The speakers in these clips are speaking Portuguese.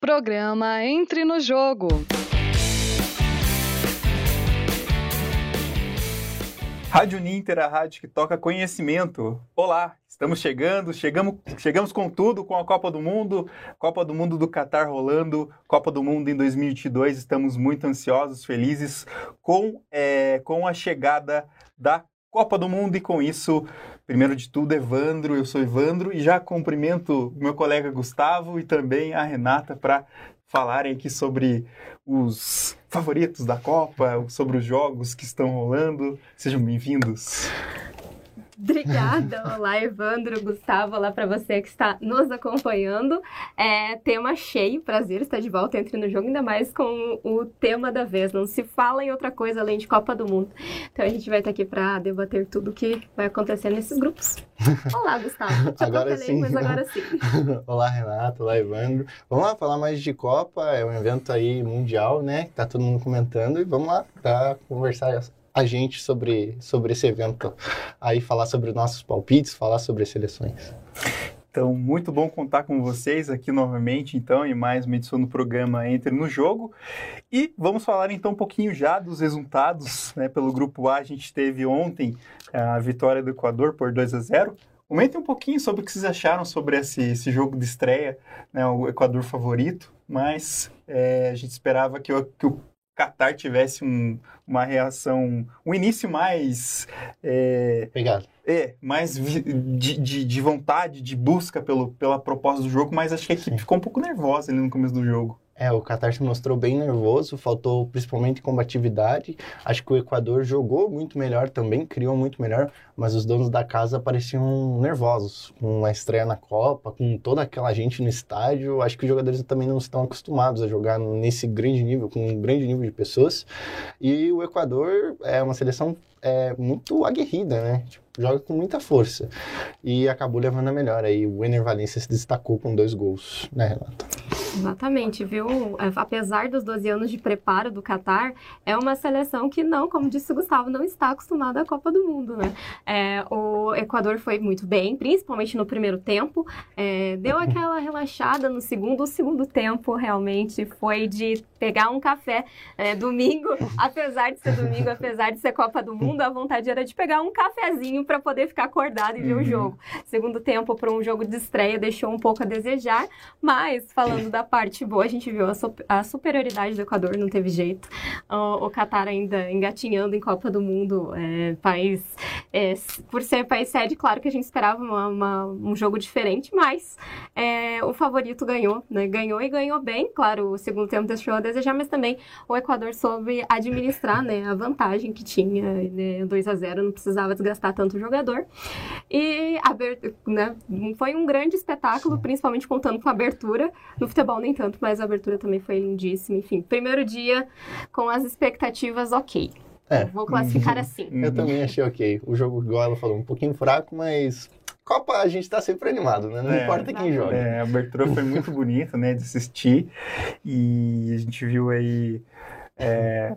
Programa Entre no Jogo. Rádio Ninter, a rádio que toca conhecimento. Olá, estamos chegando, chegamos, chegamos com tudo, com a Copa do Mundo, Copa do Mundo do Catar rolando, Copa do Mundo em 2022. Estamos muito ansiosos, felizes com, é, com a chegada da Copa do Mundo e com isso, primeiro de tudo, Evandro, eu sou Evandro e já cumprimento meu colega Gustavo e também a Renata para falarem aqui sobre os favoritos da Copa, sobre os jogos que estão rolando. Sejam bem-vindos. Obrigada, olá Evandro, Gustavo, olá para você que está nos acompanhando. É, tema cheio, prazer estar de volta entre no jogo, ainda mais com o tema da vez. Não se fala em outra coisa além de Copa do Mundo. Então a gente vai estar aqui para debater tudo o que vai acontecer nesses grupos. Olá, Gustavo. Te agora sim. mas agora sim. olá, Renato, olá, Evandro. Vamos lá falar mais de Copa, é um evento aí mundial, né? Que tá todo mundo comentando e vamos lá para conversar a gente sobre, sobre esse evento, aí falar sobre nossos palpites, falar sobre as seleções. Então, muito bom contar com vocês aqui novamente, então, em mais uma edição do programa Entre no Jogo. E vamos falar então um pouquinho já dos resultados, né? Pelo grupo A, a gente teve ontem a vitória do Equador por 2 a 0. Comentem um pouquinho sobre o que vocês acharam sobre esse, esse jogo de estreia, né? O Equador favorito, mas é, a gente esperava que o, que o Qatar tivesse um, uma reação, um início mais. É, Obrigado. É, mais de, de, de, vontade, de busca pelo, pela proposta do jogo, mas acho que a equipe Sim. ficou um pouco nervosa ali no começo do jogo. É, o Qatar se mostrou bem nervoso, faltou principalmente combatividade. Acho que o Equador jogou muito melhor também, criou muito melhor, mas os donos da casa pareciam nervosos com a estreia na Copa, com toda aquela gente no estádio. Acho que os jogadores também não estão acostumados a jogar nesse grande nível, com um grande nível de pessoas. E o Equador é uma seleção é, muito aguerrida, né? Tipo, joga com muita força. E acabou levando a melhor. Aí o Ener Valencia se destacou com dois gols, né, Renata? Exatamente, viu? Apesar dos 12 anos de preparo do Catar, é uma seleção que não, como disse o Gustavo, não está acostumada à Copa do Mundo, né? É, o Equador foi muito bem, principalmente no primeiro tempo, é, deu aquela relaxada no segundo. O segundo tempo realmente foi de pegar um café é, domingo, apesar de ser domingo, apesar de ser Copa do Mundo, a vontade era de pegar um cafezinho para poder ficar acordado e ver uhum. o jogo. Segundo tempo, para um jogo de estreia, deixou um pouco a desejar, mas falando da parte boa, a gente viu a, a superioridade do Equador, não teve jeito. O, o Qatar ainda engatinhando em Copa do Mundo, é, país, é, por ser país sede, claro que a gente esperava uma, uma, um jogo diferente, mas é, o favorito ganhou, né? Ganhou e ganhou bem, claro, o segundo tempo deixou a desejar, mas também o Equador soube administrar, né, a vantagem que tinha, né, 2 a 0 não precisava desgastar tanto o jogador. E né, foi um grande espetáculo, principalmente contando com a abertura. No futebol nem tanto, mas a abertura também foi lindíssima. Enfim, primeiro dia com as expectativas ok. É. Vou classificar uhum. assim. Eu também achei ok. O jogo, igual ela falou, um pouquinho fraco, mas Copa a gente está sempre animado, né? Não é, importa quem joga. É, a abertura foi muito bonita, né, de assistir. E a gente viu aí é,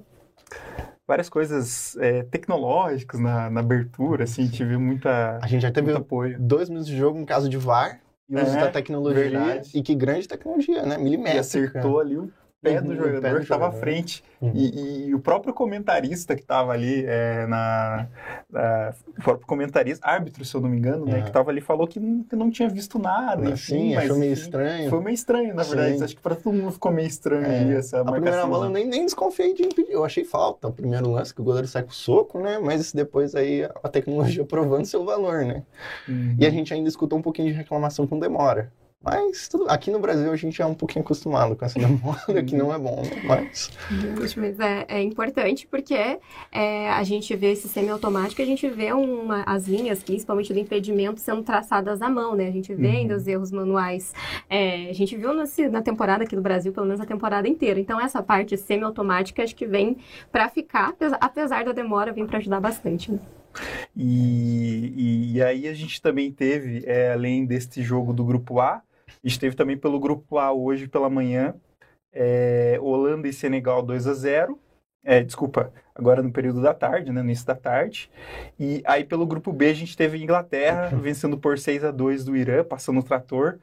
várias coisas é, tecnológicas na, na, abertura, assim, a gente viu muita A gente já teve apoio. dois minutos de jogo em caso de VAR, e uso é, da tecnologia. Verdade. E que grande tecnologia, né? Milimétrica. E acertou ali o pé do jogador pé do que estava à frente. Uhum. E, e, o próprio comentarista que estava ali é, na, na, O próprio comentarista, árbitro, se eu não me engano, né? Que estava ali, falou que não, que não tinha visto nada. Enfim, Sim, mas, achou meio estranho. Foi meio estranho, na verdade. Sim. Acho que para todo mundo ficou meio estranho é. ali essa a marcação. primeira bola eu nem, nem desconfiei de impedir. Eu achei falta o primeiro lance, que o goleiro sai com o soco, né? Mas depois aí a tecnologia provando seu valor, né? Uhum. E a gente ainda escutou um pouquinho de reclamação com demora. Mas tudo, aqui no Brasil a gente é um pouquinho acostumado com essa demora, que não é bom, né? mas... Mas é, é importante porque é, a gente vê esse semiautomático, a gente vê uma, as linhas, principalmente do impedimento, sendo traçadas à mão, né? A gente vê uhum. ainda os erros manuais. É, a gente viu nesse, na temporada aqui do Brasil, pelo menos a temporada inteira. Então essa parte semiautomática acho que vem para ficar, apesar da demora, vem para ajudar bastante, né? E, e, e, aí a gente também teve, é, além deste jogo do grupo A, Esteve também pelo grupo A hoje pela manhã. É, Holanda e Senegal 2 a 0 é, desculpa, agora no período da tarde, né, no início da tarde. E aí pelo grupo B a gente teve Inglaterra vencendo por 6 a 2 do Irã, passando o trator.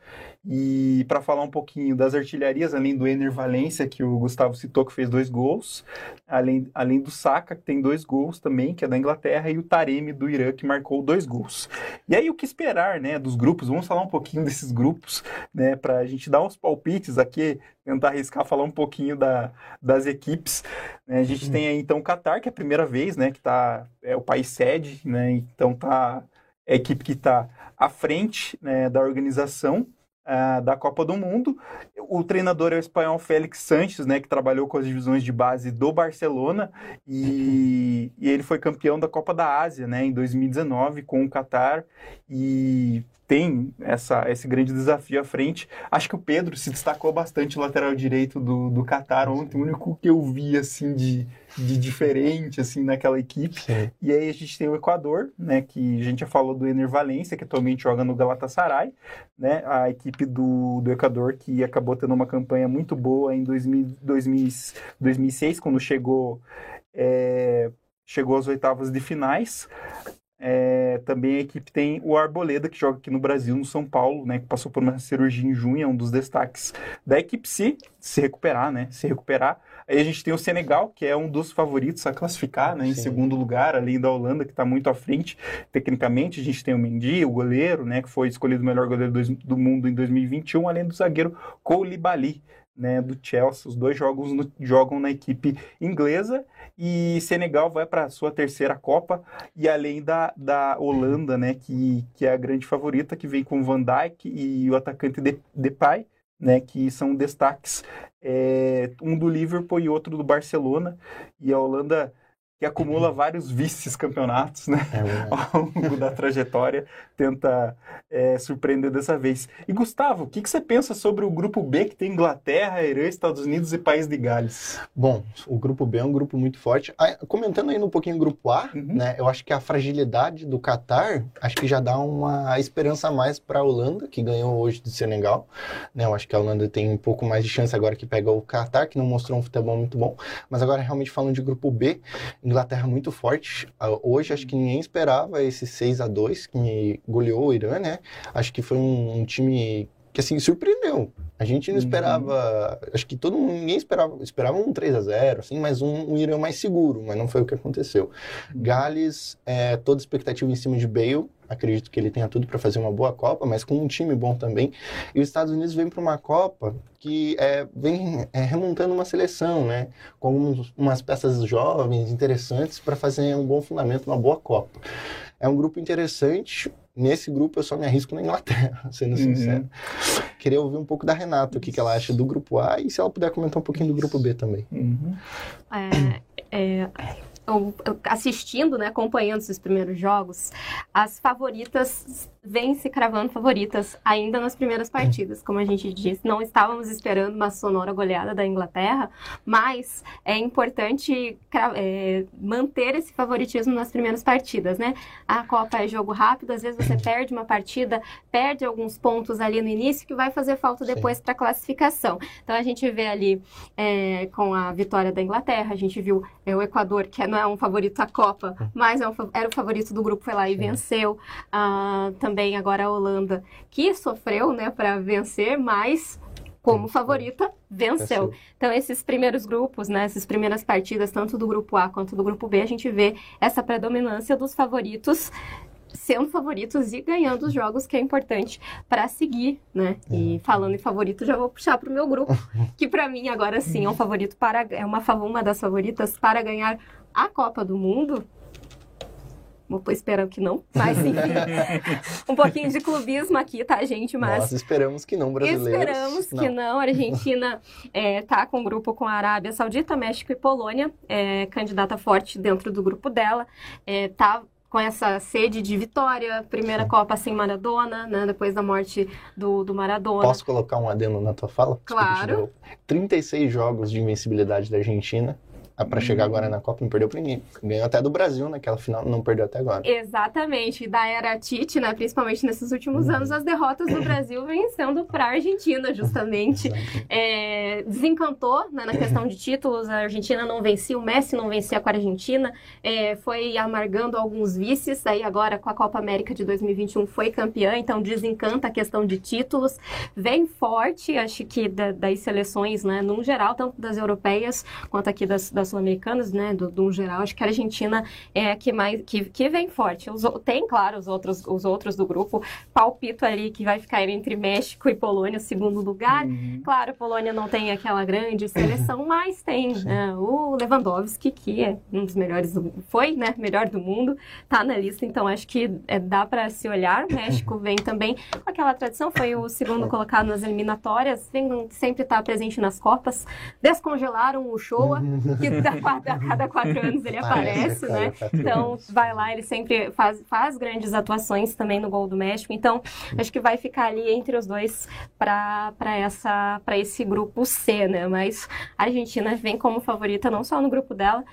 E para falar um pouquinho das artilharias, além do Ener Valência, que o Gustavo citou, que fez dois gols, além, além do Saka, que tem dois gols também, que é da Inglaterra, e o Taremi do Irã, que marcou dois gols. E aí o que esperar, né, dos grupos? Vamos falar um pouquinho desses grupos, né, para a gente dar uns palpites aqui, tentar arriscar falar um pouquinho da, das equipes. Né? A gente uhum. tem aí então o Qatar, que é a primeira vez, né, que tá, é o país sede, né, então tá é a equipe que está à frente né, da organização uh, da Copa do Mundo. O treinador é o espanhol Félix Sanches, né, que trabalhou com as divisões de base do Barcelona e, e ele foi campeão da Copa da Ásia, né, em 2019 com o Qatar e tem essa, esse grande desafio à frente. Acho que o Pedro se destacou bastante lateral direito do, do Qatar ontem, o único que eu vi assim de, de diferente assim naquela equipe. Sim. E aí a gente tem o Equador, né, que a gente já falou do Ener Valência, que atualmente joga no Galatasaray, né, a equipe do, do Equador que acabou tendo uma campanha muito boa em 2000, 2000, 2006, quando chegou é, chegou às oitavas de finais. É, também a equipe tem o Arboleda, que joga aqui no Brasil, no São Paulo, né? Que passou por uma cirurgia em junho, é um dos destaques da equipe se, se recuperar, né? Se recuperar. Aí a gente tem o Senegal, que é um dos favoritos a classificar, né? Em Sim. segundo lugar, além da Holanda, que está muito à frente tecnicamente. A gente tem o Mendy, o goleiro, né? Que foi escolhido o melhor goleiro do, do mundo em 2021, além do zagueiro Koulibaly, né, do Chelsea. Os dois jogos no, jogam na equipe inglesa e Senegal vai para a sua terceira Copa e além da, da Holanda, né, que, que é a grande favorita, que vem com Van Dijk e o atacante Depay, né, que são destaques, é, um do Liverpool e outro do Barcelona. E a Holanda que acumula vários vices-campeonatos né? É ao longo da trajetória, tenta é, surpreender dessa vez. E Gustavo, o que, que, você pensa sobre o grupo B, que tem Inglaterra, Irã, Estados Unidos e País de Gales? Bom, o grupo B é um grupo muito forte. Ah, comentando ainda um pouquinho o grupo A, uhum. né, eu acho que a fragilidade do Qatar, acho que já dá uma esperança a mais para a Holanda, que ganhou hoje do Senegal. Né, eu acho que a Holanda tem um pouco mais de chance agora que pega o Qatar, que não mostrou um futebol muito bom. Mas agora, realmente falando de grupo B, Inglaterra muito forte. Ah, hoje acho que ninguém esperava esse 6 a 2 que goleou o Irã, né? Acho que foi um, um time que assim surpreendeu. A gente não uhum. esperava, acho que todo mundo, ninguém esperava, esperava um 3 a 0 assim, mas um, um Irã mais seguro, mas não foi o que aconteceu. Uhum. Gales, é, toda expectativa em cima de Bale, acredito que ele tenha tudo para fazer uma boa Copa, mas com um time bom também. E os Estados Unidos vem para uma Copa que é, vem é, remontando uma seleção, né, com uns, umas peças jovens, interessantes, para fazer um bom fundamento, uma boa Copa. É um grupo interessante, Nesse grupo eu só me arrisco na Inglaterra, sendo uhum. sincero. Queria ouvir um pouco da Renata, o que, que ela acha do grupo A e se ela puder comentar um pouquinho do grupo B também. Uhum. É, é, assistindo, né, acompanhando esses primeiros jogos, as favoritas vêm se cravando favoritas ainda nas primeiras partidas. Como a gente disse, não estávamos esperando uma sonora goleada da Inglaterra, mas é importante é, manter esse favoritismo nas primeiras partidas, né? A Copa é jogo rápido, às vezes você perde uma partida, perde alguns pontos ali no início que vai fazer falta depois para a classificação. Então a gente vê ali é, com a vitória da Inglaterra, a gente viu é, o Equador, que não é um favorito à Copa, mas é um, era o favorito do grupo, foi lá e venceu. Ah, também agora a Holanda, que sofreu, né, para vencer, mas como favorita, venceu. Então, esses primeiros grupos, né, essas primeiras partidas, tanto do grupo A quanto do grupo B, a gente vê essa predominância dos favoritos sendo favoritos e ganhando os jogos, que é importante para seguir, né? E falando em favorito, já vou puxar para o meu grupo, que para mim agora sim é um favorito para é uma uma das favoritas para ganhar a Copa do Mundo, Vou esperando que não, mas enfim. um pouquinho de clubismo aqui, tá, gente? Mas. Nós esperamos que não, brasileiros. Esperamos não. que não. A Argentina é, tá com um grupo com a Arábia Saudita, México e Polônia, é, candidata forte dentro do grupo dela. É, tá com essa sede de vitória, primeira Sim. Copa sem Maradona, né, depois da morte do, do Maradona. Posso colocar um adendo na tua fala? Claro. 36 jogos de invencibilidade da Argentina, para chegar agora na Copa, não perdeu para ninguém. Ganhou até do Brasil naquela final, não perdeu até agora. Exatamente. Da era Tite, né, principalmente nesses últimos Uhum. anos, as derrotas do Brasil vêm sendo para a Argentina, justamente. É, desencantou né, na questão de títulos, a Argentina não vencia, o Messi não vencia com a Argentina, é, foi amargando alguns vices, aí agora com a Copa América de 2021 foi campeã, então desencanta a questão de títulos, vem forte, acho que da- das seleções, né, num geral, tanto das europeias quanto aqui das, das sul-americanas, né, do, do geral, acho que a Argentina é a que mais, que, que vem forte. Os tem, claro, os outros, os outros do grupo, palpito ali que vai ficar entre México e Polônia, o segundo lugar, Uhum. Claro, Polônia não tem aquela grande seleção, mas tem né, o Lewandowski, que é um dos melhores, do, foi, né, melhor do mundo, tá na lista, então acho que é, dá para se olhar. O México vem também com aquela tradição, foi o segundo colocado nas eliminatórias, vem sempre estar presente nas Copas, descongelaram o Showa, que a, cada quatro anos ele aparece, Parece, né? Então, vai lá, ele sempre faz, faz grandes atuações também no gol do México. Então, acho que vai ficar ali entre os dois para essa para esse grupo C, né? Mas a Argentina vem como favorita não só no grupo dela,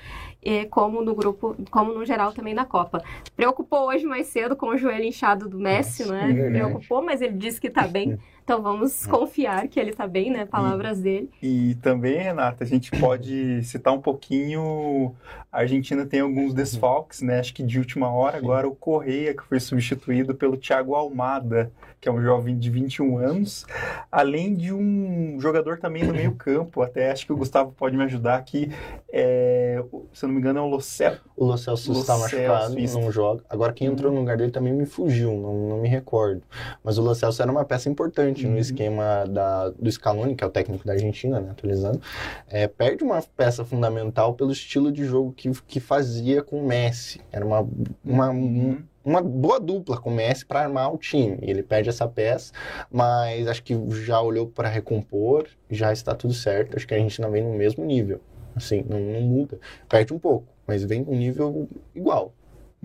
e como no grupo, como no geral também na Copa. Preocupou hoje mais cedo com o joelho inchado do Messi, Nossa, né? é. Preocupou, mas ele disse que tá bem. Então vamos confiar que ele tá bem, né? Palavras dele. E também, Renata, a gente pode citar um pouquinho. A Argentina tem alguns desfalques, né? Acho que de última hora, agora o Correia, que foi substituído pelo Thiago Almada, que é um jovem de 21 anos, além de um jogador também no meio-campo. Até acho que o Gustavo pode me ajudar aqui. É, se eu não me engano, é o Locel. O Lo Celso está machucado, Celso, isso. não joga. Agora quem entrou no lugar dele também me fugiu, não, não me recordo. Mas o Lo Celso era uma peça importante Uhum. no esquema da, do Scaloni, que é o técnico da Argentina, né, atualizando. É, perde uma peça fundamental pelo estilo de jogo que, que fazia com o Messi. Era uma, uma, Uhum. uma boa dupla com o Messi para armar o time. Ele perde essa peça, mas acho que já olhou para recompor, já está tudo certo. Acho que a Argentina vem no mesmo nível. Assim, não, não muda. Perde um pouco, mas vem num nível igual.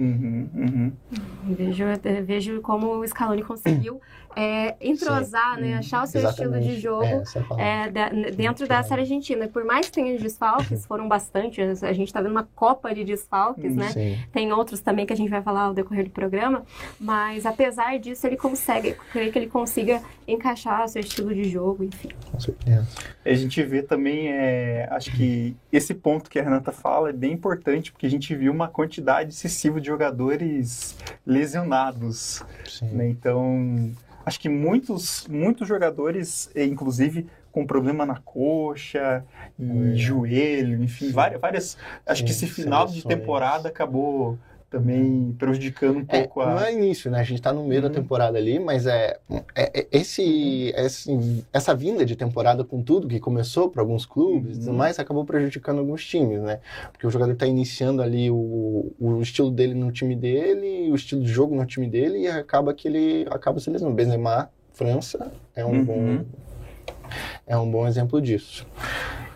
Uhum, uhum. Vejo, vejo como o Scaloni conseguiu é, entrosar, né? Achar o seu estilo de jogo. É, é n- dentro dessa Argentina. Por mais que tenha desfalques, foram bastante. A gente tá vendo uma copa de desfalques, né? Sim. Tem outros também que a gente vai falar ao decorrer do programa. Mas apesar disso, ele consegue. Eu creio que ele consiga encaixar o seu estilo de jogo, enfim. Com certeza. A gente vê também, é, acho que esse ponto que a Renata fala é bem importante, porque a gente viu uma quantidade excessiva de jogadores lesionados, né? Então, acho que muitos, muitos jogadores, eh, inclusive com problema na coxa e É. joelho, enfim, várias, várias. Acho que Sim, esse final de seleções. temporada acabou também prejudicando um É, pouco a. não é início, né? A gente tá no meio Uhum. da temporada ali, mas é, é- é- esse, esse- essa vinda de temporada com tudo que começou para alguns clubes e Uhum. tudo mais acabou prejudicando alguns times, né? Porque o jogador tá iniciando ali o, o estilo dele no time dele, o estilo de jogo no time dele e acaba que ele acaba se lesionando. Benzema, França, é um Uhum. bom é um bom exemplo disso.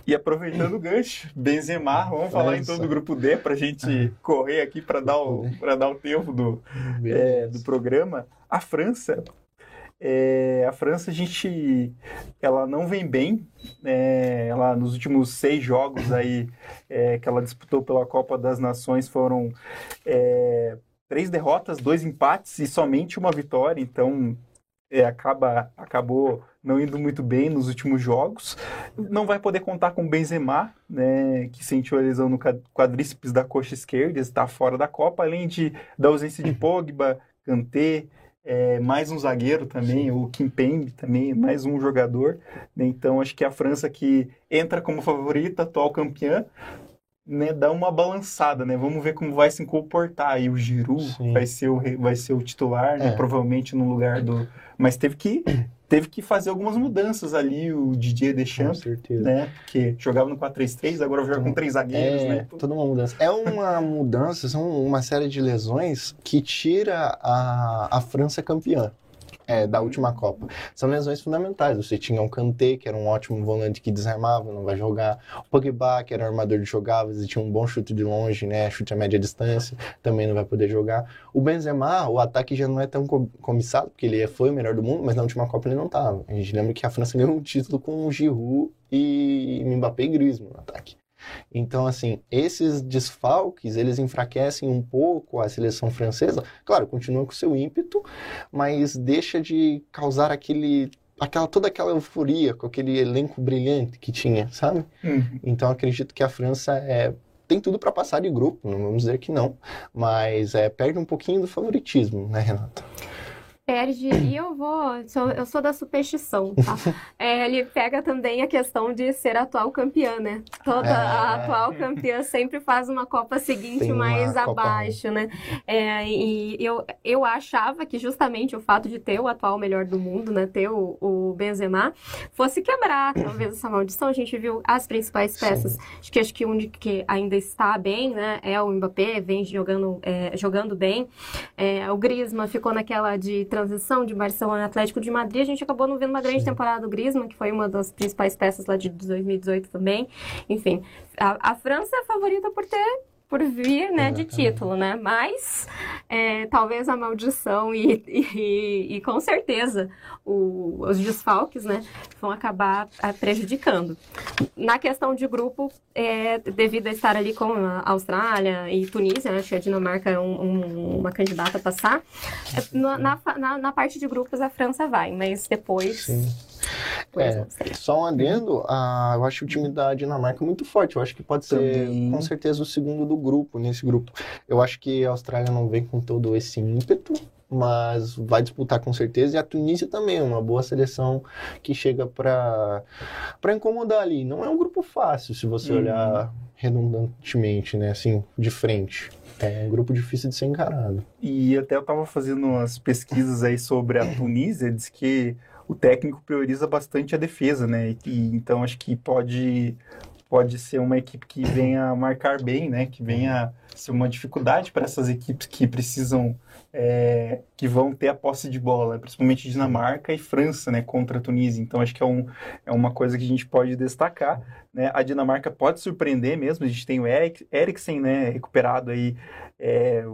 E aproveitando o gancho, Benzema, vamos falar então do grupo D pra gente correr aqui para dar o para dar o tempo do, é, do programa. A França, é, a França a gente, ela não vem bem. né? ela nos últimos seis jogos aí é, que ela disputou pela Copa das Nações foram é, três derrotas, dois empates e somente uma vitória. Então é, acaba acabou não indo muito bem nos últimos jogos. Não vai poder contar com o Benzema, né, que sentiu a lesão no quad- quadríceps da coxa esquerda, está fora da Copa, além de da ausência de Pogba, Kanté, é, mais um zagueiro também, o Kimpembe também, mais um jogador. né? Então acho que a França que entra como favorita, atual campeã, né, dá uma balançada, né? Vamos ver como vai se comportar aí o Sim. vai ser o vai ser o titular, né, É. provavelmente no lugar do, mas teve que teve que fazer algumas mudanças ali o Didier Com Deschamps, certeza. né? Porque jogava no 4-3-3, agora joga com três zagueiros, É, né? toda uma mudança. É uma mudança, são uma série de lesões que tira a, a França campeã. É, da última Copa. São lesões fundamentais. Você tinha o Kanté, que era um ótimo volante que desarmava, não vai jogar. O Pogba, que era um armador de jogáveis e tinha um bom chute de longe, né? Chute a média distância, também não vai poder jogar. O Benzema, o ataque já não é tão co- cobiçado, porque ele foi o melhor do mundo, mas na última Copa ele não estava. A gente lembra que a França ganhou um título com o Giroud e Mbappé e Griezmann no ataque. Então, assim, esses desfalques, eles enfraquecem um pouco a seleção francesa. Claro, continua com seu ímpeto, mas deixa de causar aquele aquela toda aquela euforia com aquele elenco brilhante que tinha, sabe? Uhum. Então acredito que a França é tem tudo para passar de grupo, não vamos dizer que não, mas é, perde um pouquinho do favoritismo, né, Renata? Perde, e eu vou, sou, eu sou da superstição, tá? É, ele pega também a questão de ser atual campeã, né? Toda a É. atual campeã sempre faz uma Copa seguinte uma mais Copa abaixo, né? É, e eu, eu achava que justamente o fato de ter o atual melhor do mundo, né? Ter o, o Benzema, fosse quebrar talvez essa maldição. A gente viu as principais Sim. peças. Acho que, acho que único que ainda está bem, né? É o Mbappé, vem jogando, é, jogando bem. É, o Griezmann ficou naquela de transição de Barcelona e Atlético de Madrid. A gente acabou não vendo uma grande Sim. temporada do Griezmann, que foi uma das principais peças lá de 2018 também. Enfim, a, a França é a favorita por ter por vir, né, de título, né? Mas é, talvez a maldição e, e, e com certeza o- os desfalques, né, vão acabar ah, prejudicando. Na questão de grupo, é, devido a estar ali com a Austrália e Tunísia, acho que a Dinamarca é um- um- uma candidata a passar. é, na, na- na parte de grupos a França vai, mas depois. Sim. É. Só um adendo, ah, eu acho o time da Dinamarca muito forte. Eu acho que pode ser, Também. com certeza, o segundo do grupo, nesse grupo. Eu acho que a Austrália não vem com todo esse ímpeto, mas vai disputar com certeza. E a Tunísia também, uma boa seleção que chega para para incomodar ali. Não é um grupo fácil, se você Uhum. olhar redundantemente, né? Assim, de frente. É um grupo difícil de ser encarado. E até eu estava fazendo umas pesquisas aí sobre a Tunísia, diz que o técnico prioriza bastante a defesa, né? E, então acho que pode pode ser uma equipe que venha marcar bem, né? Que venha ser uma dificuldade para essas equipes que precisam é, que vão ter a posse de bola, principalmente Dinamarca e França, né? Contra a Tunísia. Então acho que é, um, é uma coisa que a gente pode destacar, né? A Dinamarca pode surpreender mesmo. A gente tem o Erik, Eriksen, né? Recuperado aí. é,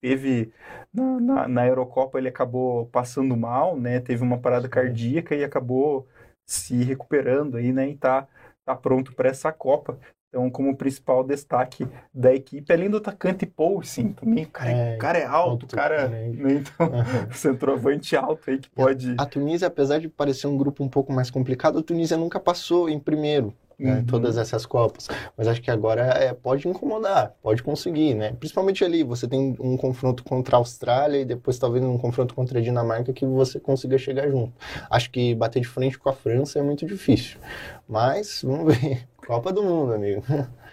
teve na, na, na Eurocopa ele acabou passando mal, né? Teve uma parada cardíaca e acabou se recuperando aí, né? E tá, tá pronto para essa Copa. Então, como principal destaque da equipe, além do atacante Paul, sim, também o cara é, É, cara é alto, o cara, também. né? Então, centroavante alto aí que pode. A Tunísia, apesar de parecer um grupo um pouco mais complicado, a Tunísia nunca passou em primeiro. Né, Uhum. Todas essas Copas. Mas acho que agora é, pode incomodar, pode conseguir, né? Principalmente ali, você tem um confronto contra a Austrália e depois talvez um confronto contra a Dinamarca que você consiga chegar junto. Acho que bater de frente com a França é muito difícil. Mas, vamos ver. Copa do Mundo, amigo.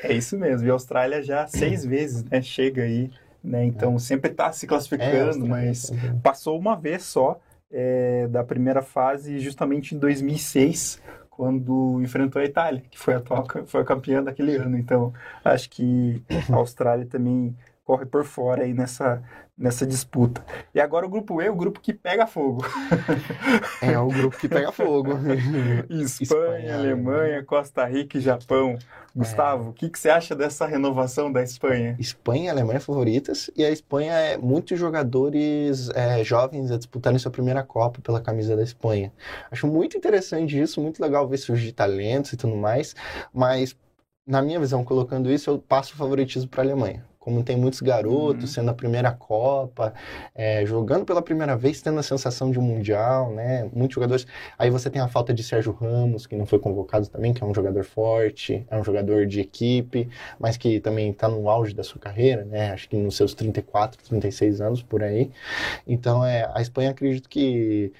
É isso mesmo. E a Austrália já seis vezes, né? Chega aí, né? Então sempre tá se É, classificando, Austrália mas também. passou uma vez só é, da primeira fase, justamente em 2006, quando enfrentou a Itália, que foi a, atual, foi a campeã daquele ano. Então, acho que a Austrália também corre por fora aí nessa, nessa disputa. E agora o grupo E, o grupo que pega fogo. É o grupo que pega fogo. Espanha, Espanha, Alemanha, Costa Rica e Japão. Gustavo, o que, que você acha dessa renovação da Espanha? Espanha e Alemanha favoritas, e a Espanha é muitos jogadores é, jovens a disputarem sua primeira Copa pela camisa da Espanha. Acho muito interessante isso, muito legal ver surgir talentos e tudo mais, mas na minha visão, colocando isso, eu passo o favoritismo para a Alemanha. Como tem muitos garotos Uhum. sendo a primeira Copa, é, jogando pela primeira vez, tendo a sensação de um Mundial, né? Muitos jogadores. Aí você tem a falta de Sérgio Ramos, que não foi convocado também, que é um jogador forte, é um jogador de equipe, mas que também está no auge da sua carreira, né? Acho que nos seus 34, 36 anos por aí. Então, é, a Espanha acredito que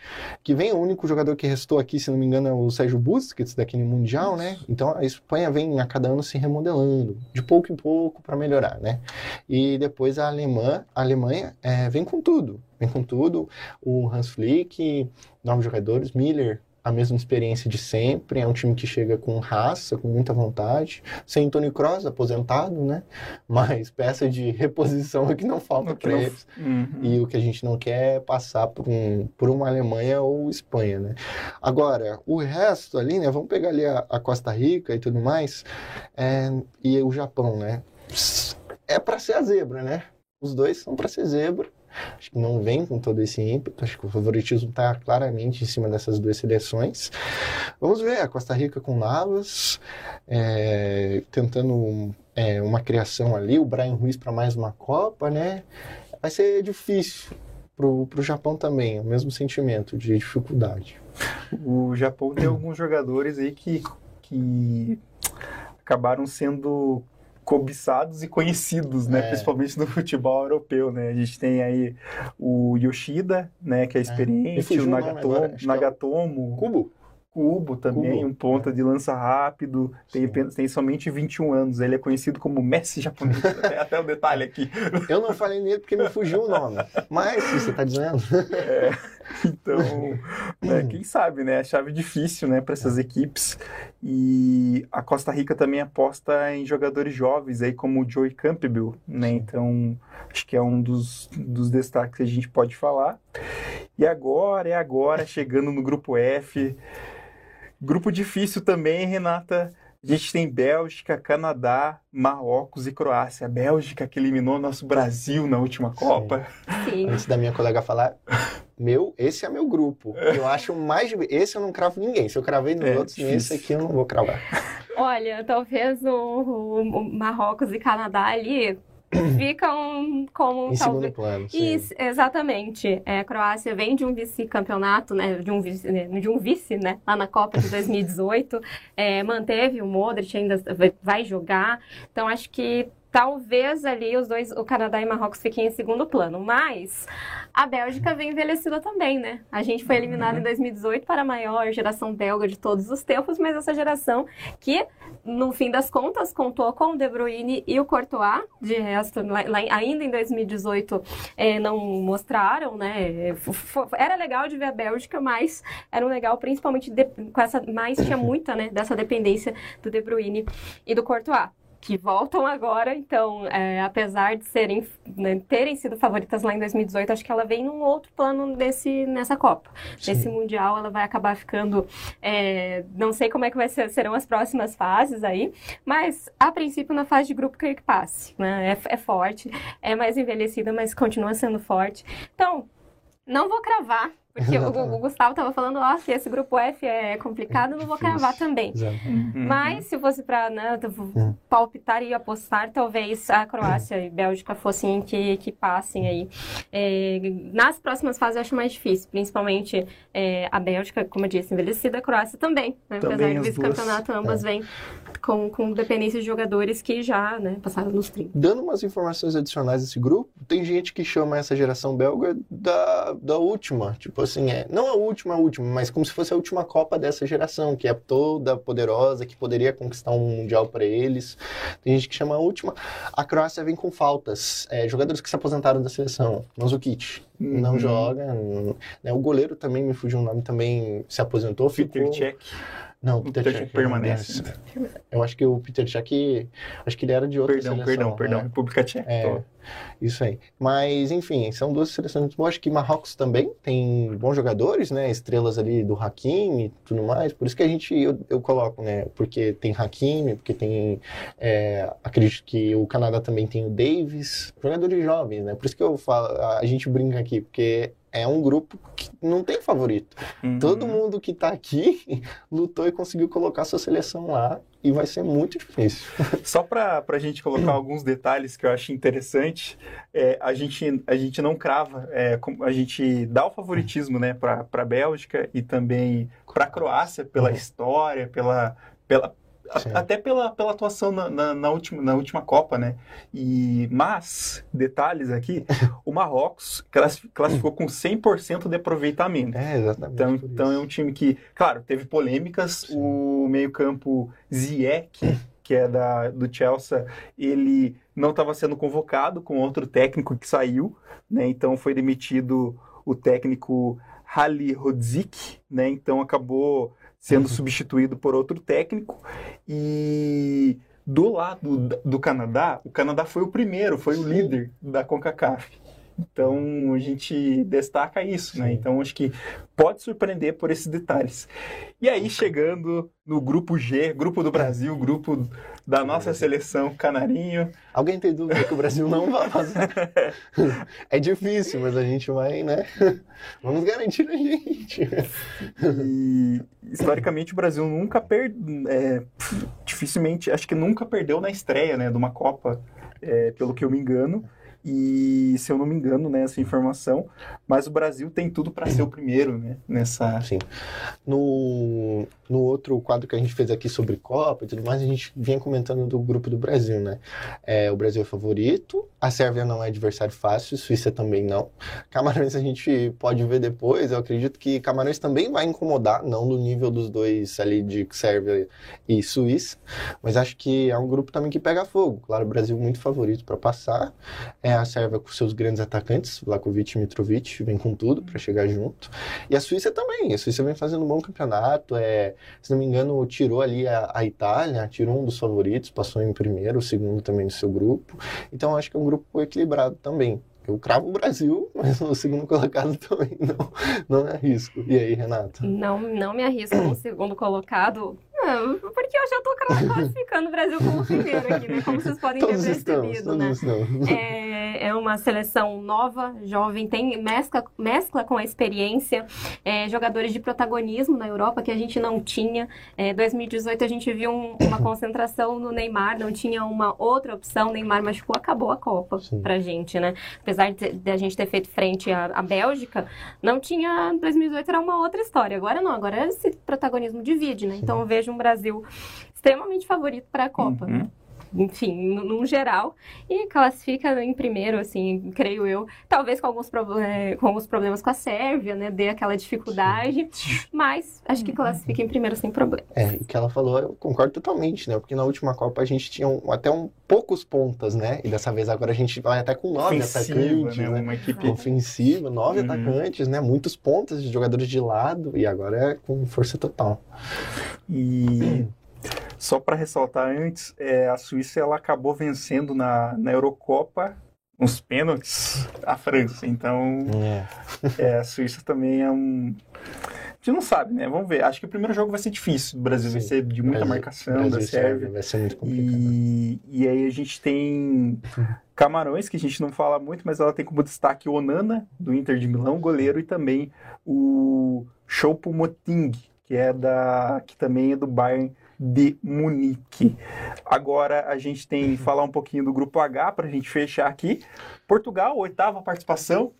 que vem o único jogador que restou aqui, se não me engano, é o Sérgio Busquets daquele mundial, né? Então, a Espanha vem a cada ano se remodelando, de pouco em pouco para melhorar, né? E depois a Alemã, a Alemanha é, vem com tudo, vem com tudo. O Hans Flick, novos jogadores, Miller a mesma experiência de sempre, é um time que chega com raça, com muita vontade, sem Tony Kroos aposentado, né? Mas peça de reposição é que não falta para eles. Uhum. E o que a gente não quer é passar por, um, por uma Alemanha ou Espanha, né? Agora, o resto ali, né? Vamos pegar ali a, a Costa Rica e tudo mais, é, e o Japão, né? É para ser a zebra, né? Os dois são para ser zebra. Acho que não vem com todo esse ímpeto. Acho que o favoritismo está claramente em cima dessas duas seleções. Vamos ver a Costa Rica com Navas, é, tentando é, uma criação ali, o Brian Ruiz para mais uma Copa, né? Vai ser difícil pro, pro Japão também, o mesmo sentimento de dificuldade. O Japão tem alguns jogadores aí que, que acabaram sendo cobiçados e conhecidos, né? É. Principalmente no futebol europeu, né? A gente tem aí o Yoshida, né? Que é Me experiente, fugiu o Nagatomo, é Nagatomo Cubo? Cubo também, Kubo, um ponta de lança rápido, tem, tem somente 21 anos. Ele é conhecido como Messi japonês. Até- Até o detalhe aqui. Eu não falei nele porque me fugiu o nome. Mas, você tá dizendo. Então, né, quem sabe, né? A chave difícil, né, para essas equipes. E a Costa Rica também aposta em jogadores jovens aí como o Joey Campbell, né? Então, acho que é um dos, dos destaques que a gente pode falar. E agora, é agora, chegando no grupo F. Grupo difícil também, Renata. A gente tem Bélgica, Canadá, Marrocos e Croácia. A Bélgica que eliminou nosso Brasil na última Copa. Sim. Antes da minha colega falar, meu, esse é meu grupo. Eu acho mais. Esse eu não cravo ninguém. Se eu cravei nos É, outros, difícil. esse aqui eu não vou cravar. Olha, talvez o, o- Marrocos e Canadá ali ficam como Em segundo talvez. plano. sim. Isso, exatamente. É, a Croácia vem de um vice-campeonato, né? De um vice, né, de um vice, né? Lá na Copa de 2018. É, manteve o Modric, ainda vai- vai jogar. Então, acho que talvez ali os dois, o Canadá e Marrocos, fiquem em segundo plano. Mas a Bélgica vem envelhecida também, né? A gente foi eliminado em 2018 para a maior geração belga de todos os tempos, mas essa geração que, no fim das contas, contou com o De Bruyne e o Courtois. De resto, lá- lá- ainda em 2018 é, não mostraram, né? Era legal de ver a Bélgica, mas era um legal principalmente de- com essa, mais tinha muita, né, dessa dependência do De Bruyne e do Courtois. Que voltam agora, então, é, apesar de serem, né, terem sido favoritas lá em 2018, acho que ela vem num outro plano nesse, nessa Copa. Nesse Mundial, ela vai acabar ficando. é, não sei como é que vai ser, serão as próximas fases aí, mas a princípio na fase de grupo creio que passe. Né? É, é forte, é mais envelhecida, mas continua sendo forte. Então, não vou cravar, porque o, o Gustavo estava falando, ó, que esse grupo F é complicado, eu não vou cravar também. Uhum. Mas se fosse para né, Hum. palpitar e apostar, talvez a Croácia e Bélgica fossem que, que passem aí. É, nas próximas fases eu acho mais difícil, principalmente é, a Bélgica, como eu disse, envelhecida, a Croácia também. Né? Também Apesar do as vice-campeonato, duas. ambas vêm com, com dependência de jogadores que já né, passaram nos 30. Dando umas informações adicionais desse grupo, tem gente que chama essa geração belga da, da última. Tipo assim, é, não a última, a última, mas como se fosse a última Copa dessa geração, que é toda poderosa, que poderia conquistar um Mundial para eles. Tem gente que chama a última. A Croácia vem com faltas. É, jogadores que se aposentaram da seleção. Manzukic não Uhum. joga. não- né, o goleiro também, me fugiu o nome, também se aposentou. Peter ficou... Cech. Não, O Peter Peter Cech permanece. né? Eu acho que o Peter Cech, acho que ele era de outra Perdão, seleção. perdão, perdão. né? República Tcheca. É, isso aí. Mas, enfim, são duas seleções muito boas. Acho que Marrocos também tem bons jogadores, né? Estrelas ali do Hakimi e tudo mais. Por isso que a gente, eu, eu coloco, né? Porque tem Hakimi, porque tem. é, acredito que o Canadá também tem o Davis. Jogadores jovens, né? Por isso que eu falo, a gente brinca aqui, porque é um grupo que não tem favorito. Uhum. Todo mundo que tá aqui lutou e conseguiu colocar sua seleção lá. E vai ser muito difícil. Só para a gente colocar alguns detalhes que eu acho interessante, é, a, gente, a gente não crava, é, a gente dá o favoritismo né, para a Bélgica e também para a Croácia pela Uhum. história, pela, pela, a- até pela, pela atuação na, na, na última, na última Copa, né? E, mas, detalhes aqui, o Marrocos classi- classificou com 100% de aproveitamento. É, exatamente. Então, então é um time que, claro, teve polêmicas. Sim. O meio-campo Ziyech, que é da, do Chelsea, ele não estava sendo convocado com outro técnico que saiu, né? Então foi demitido o técnico Halilhodzik, né? Então acabou sendo substituído por outro técnico. E do lado do Canadá, o Canadá foi o primeiro, foi o líder da CONCACAF. Então a gente destaca isso, né? Então acho que pode surpreender por esses detalhes. E aí chegando no grupo G, grupo do Brasil, grupo da nossa seleção Canarinho. Alguém tem dúvida que o Brasil não vai fazer? é difícil, mas a gente vai, né? Vamos garantir a gente. E historicamente o Brasil nunca perdeu, é, dificilmente, acho que nunca perdeu na estreia, né, de uma Copa, é, pelo que eu me engano. E se eu não me engano, né, essa informação, mas o Brasil tem tudo para ser o primeiro, né, nessa. Sim. No, no outro quadro que a gente fez aqui sobre Copa e tudo mais, a gente vinha comentando do grupo do Brasil, né? É, o Brasil é favorito, a Sérvia não é adversário fácil, Suíça também não. Camarões a gente pode ver depois, eu acredito que Camarões também vai incomodar, não no nível dos dois ali de Sérvia e Suíça, mas acho que é um grupo também que pega fogo. Claro, o Brasil muito favorito para passar. É, a Sérvia com seus grandes atacantes, Vlakovic e Mitrovic, vem com tudo para chegar junto. E a Suíça também, a Suíça vem fazendo um bom campeonato, é, se não me engano, tirou ali a, a Itália, tirou um dos favoritos, passou em primeiro, o segundo também no seu grupo. Então acho que é um grupo equilibrado também. Eu cravo o Brasil, mas o segundo colocado também não, não me arrisco. E aí, Renata? Não, não me arrisco no segundo colocado. Porque eu já tô classificando o Brasil como primeiro aqui, né? Como vocês podem ter percebido, estamos, né? estamos. É, é uma seleção nova, jovem, tem mescla, mescla com a experiência, é, jogadores de protagonismo na Europa que a gente não tinha. É, 2018 a gente viu um- uma concentração no Neymar, não tinha uma outra opção. Neymar machucou, acabou a Copa Sim. pra gente, né? Apesar de, de a gente ter feito frente à, à Bélgica, não tinha. 2018 era uma outra história. Agora não, agora esse protagonismo divide, né? Então eu vejo um Brasil extremamente favorito para a Copa. Uhum. Enfim, no, num geral, e classifica em primeiro, assim, creio eu, talvez com alguns, proble- eh, com alguns problemas com a Sérvia, né, dê aquela dificuldade, mas acho que classifica em primeiro sem problema. É, o que ela falou, eu concordo totalmente, né? Porque na última Copa a gente tinha um- até um poucos pontas, né? E dessa vez agora a gente vai até com nove Ofensiva, atacantes, né? né? Uma equipe. Ofensiva, nove Uhum. atacantes, né? Muitos pontas de jogadores de lado e agora é com força total. E só para ressaltar antes, é, a Suíça ela acabou vencendo na, na Eurocopa uns pênaltis a França. Então É. é, a Suíça também é um. A gente não sabe, né? Vamos ver. Acho que o primeiro jogo vai ser difícil. O Brasil vai Sim. ser de muita Brasil- marcação Brasil da Sérvia. Vai ser muito complicado. E, e aí a gente tem Camarões, que a gente não fala muito, mas ela tem como destaque o Onana, do Inter de Milão, goleiro, e também o Choupo-Moting, que é da que também é do Bayern de Munique. Agora a gente tem que falar um pouquinho do grupo H para a gente fechar aqui. Portugal, oitava participação,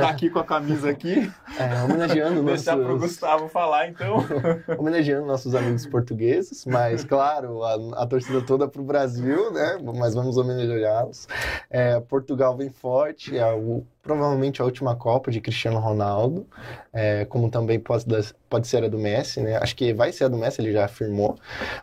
tá aqui com a camisa aqui. É, homenageando Deixar nossos, Gustavo falar, então. homenageando nossos amigos portugueses, mas claro, a, a torcida toda pro Brasil, né? Mas vamos homenageá-los. É, Portugal vem forte, é o- provavelmente a última Copa de Cristiano Ronaldo, é, como também pode, pode ser a do Messi, né? Acho que vai ser a do Messi, ele já afirmou,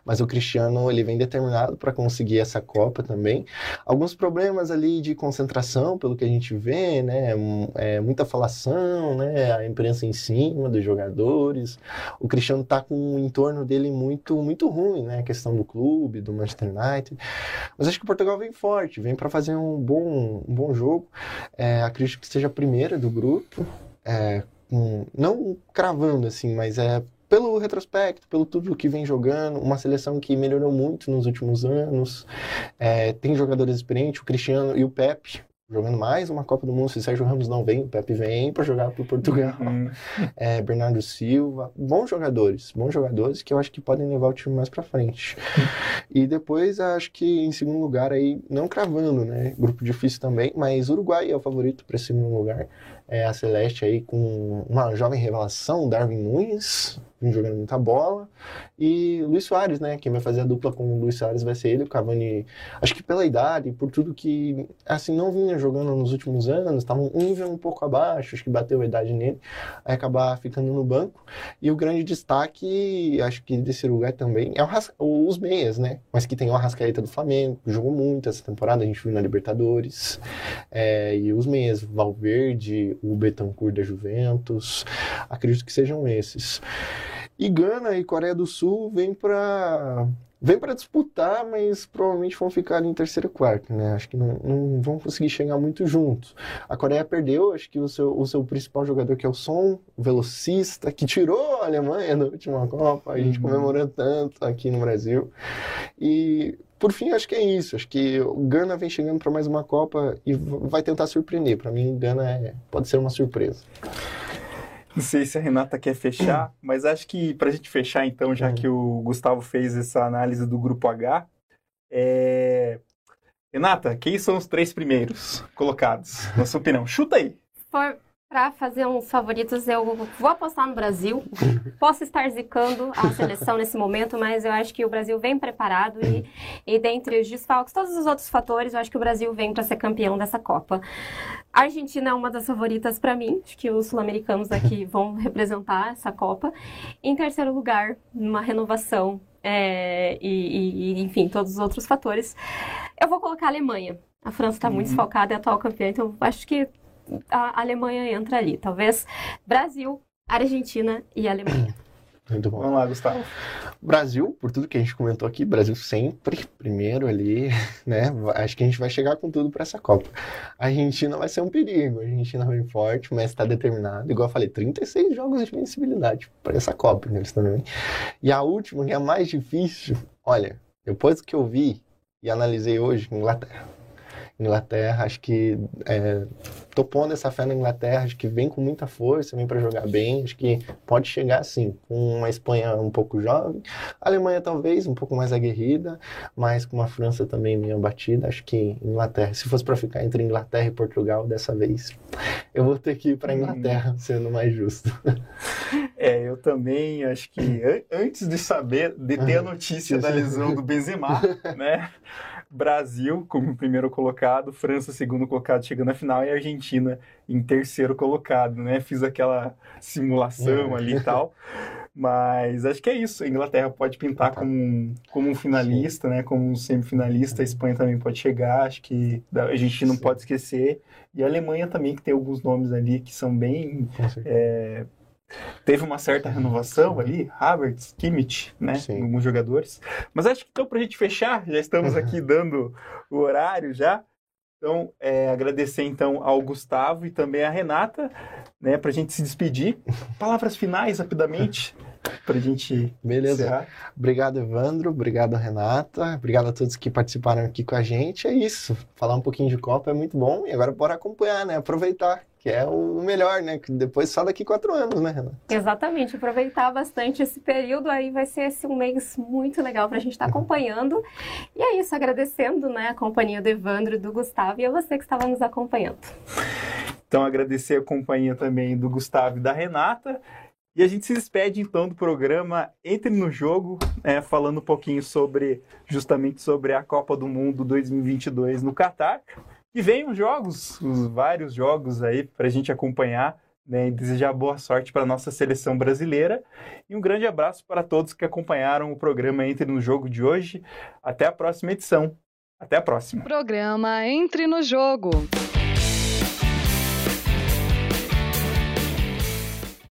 mas o Cristiano ele vem determinado para conseguir essa Copa também. Alguns problemas ali de concentração, pelo que a gente vê, né? Um- é, muita falação, né? A imprensa em cima dos jogadores. O Cristiano tá com o entorno dele muito, muito ruim, né? A questão do clube, do Manchester United. Mas acho que o Portugal vem forte, vem para fazer um bom, um bom jogo. É, acredito que seja a primeira do grupo. É, com- não cravando assim, mas é pelo retrospecto, pelo tudo que vem jogando, uma seleção que melhorou muito nos últimos anos. É, tem jogadores experientes, o Cristiano e o Pepe. Jogando mais uma Copa do Mundo. Se Sérgio Ramos não vem, o Pepe vem para jogar pro Portugal Hum, é, Bernardo Silva, bons jogadores, bons jogadores que eu acho que podem levar o time mais pra frente. E depois acho que em segundo lugar aí, não cravando, né? Grupo difícil também, mas Uruguai é o favorito para esse segundo lugar. É a Celeste aí com uma jovem revelação, Darwin Nunes, jogando muita bola. E Luiz Soares, né? Quem vai fazer a dupla com o Luiz Soares vai ser ele, o Cavani. Acho que pela idade, por tudo que, assim, não vinha jogando nos últimos anos, estava um nível um pouco abaixo, acho que bateu a idade nele, aí acabar ficando no banco. E o grande destaque, acho que desse lugar também, é o os meias, né? Mas que tem o Arrascaeta do Flamengo, que jogou muito essa temporada, a gente viu na Libertadores. É, e os meias, Valverde, o Betancourt da Juventus, acredito que sejam esses. E Gana e Coreia do Sul vêm para vem para disputar, mas provavelmente vão ficar ali em terceiro e quarto, né? Acho que não, não, vão conseguir chegar muito juntos. A Coreia perdeu, acho que o seu, o seu principal jogador, que é o Son, velocista, que tirou a Alemanha na última Copa, a gente uhum. comemorou tanto aqui no Brasil. E por fim, acho que é isso. Acho que o Gana vem chegando para mais uma Copa e vai tentar surpreender. Para mim, Gana é, pode ser uma surpresa. Não sei se a Renata quer fechar, mas acho que para a gente fechar então, já que o Gustavo fez essa análise do grupo H, é... Renata, quem são os três primeiros colocados, na sua opinião? Chuta aí. For para fazer uns favoritos, eu vou apostar no Brasil. Posso estar zicando a seleção nesse momento, mas eu acho que o Brasil vem preparado e, e dentre os desfalques, todos os outros fatores, eu acho que o Brasil vem para ser campeão dessa Copa. A Argentina é uma das favoritas para mim, acho que os sul-americanos aqui vão representar essa Copa. Em terceiro lugar, uma renovação é, e, e, enfim, todos os outros fatores. Eu vou colocar a Alemanha. A França está muito uhum. desfalcada, é atual campeã, então acho que a Alemanha entra ali. Talvez Brasil, Argentina e Alemanha. Muito bom. Vamos lá, Gustavo. Brasil, por tudo que a gente comentou aqui, Brasil sempre primeiro ali, né? Acho que a gente vai chegar com tudo para essa Copa. A Argentina vai ser um perigo. A Argentina vem forte, Messi está determinado. Igual eu falei, 36 jogos de vencibilidade para essa Copa, né? Eles também. E a última, que é a mais difícil, olha, depois do que eu vi e analisei hoje, Inglaterra. Inglaterra, acho que é, tô pondo essa fé na Inglaterra, acho que vem com muita força, vem para jogar bem, acho que pode chegar assim, com uma Espanha um pouco jovem, a Alemanha talvez um pouco mais aguerrida, mas com uma França também meio abatida, acho que Inglaterra, se fosse para ficar entre Inglaterra e Portugal dessa vez, eu vou ter que ir para Inglaterra, hum. sendo mais justo. É, eu também acho que antes de saber, de ter a notícia da lesão do Benzema, né? Brasil como primeiro colocado, França segundo colocado chegando à final e Argentina em terceiro colocado, né? Fiz aquela simulação é. ali e tal. Mas acho que é isso. A Inglaterra pode pintar como, como um finalista, Sim. né? Como um semifinalista. A Espanha também pode chegar. Acho que a gente não Sim. pode esquecer. E a Alemanha também, que tem alguns nomes ali que são bem é, Teve uma certa renovação ali, Havertz, Kimmich, né? Sim. Alguns jogadores. Mas acho que então, para a gente fechar, já estamos aqui dando o horário já. Então, é, agradecer então ao Gustavo e também à Renata, né, para a gente se despedir. Palavras finais, rapidamente, para a gente Beleza. Encerrar. Obrigado, Evandro. Obrigado, Renata. Obrigado a todos que participaram aqui com a gente. É isso. Falar um pouquinho de Copa é muito bom e agora bora acompanhar, né? Aproveitar que é o melhor, né? Depois só daqui quatro anos, né, Renan? Exatamente, aproveitar bastante esse período aí vai ser esse um mês muito legal para a gente estar tá acompanhando. E é isso, agradecendo né, a companhia do Evandro e do Gustavo e a você que estava nos acompanhando. Então, agradecer a companhia também do Gustavo e da Renata. E a gente se despede então do programa Entre no Jogo, é, falando um pouquinho sobre justamente sobre a Copa do Mundo 2022 no Catar. E os jogos, os vários jogos aí para a gente acompanhar né, e desejar boa sorte para a nossa seleção brasileira. E um grande abraço para todos que acompanharam o programa Entre no Jogo de hoje. Até a próxima edição. Até a próxima. Programa Entre no Jogo.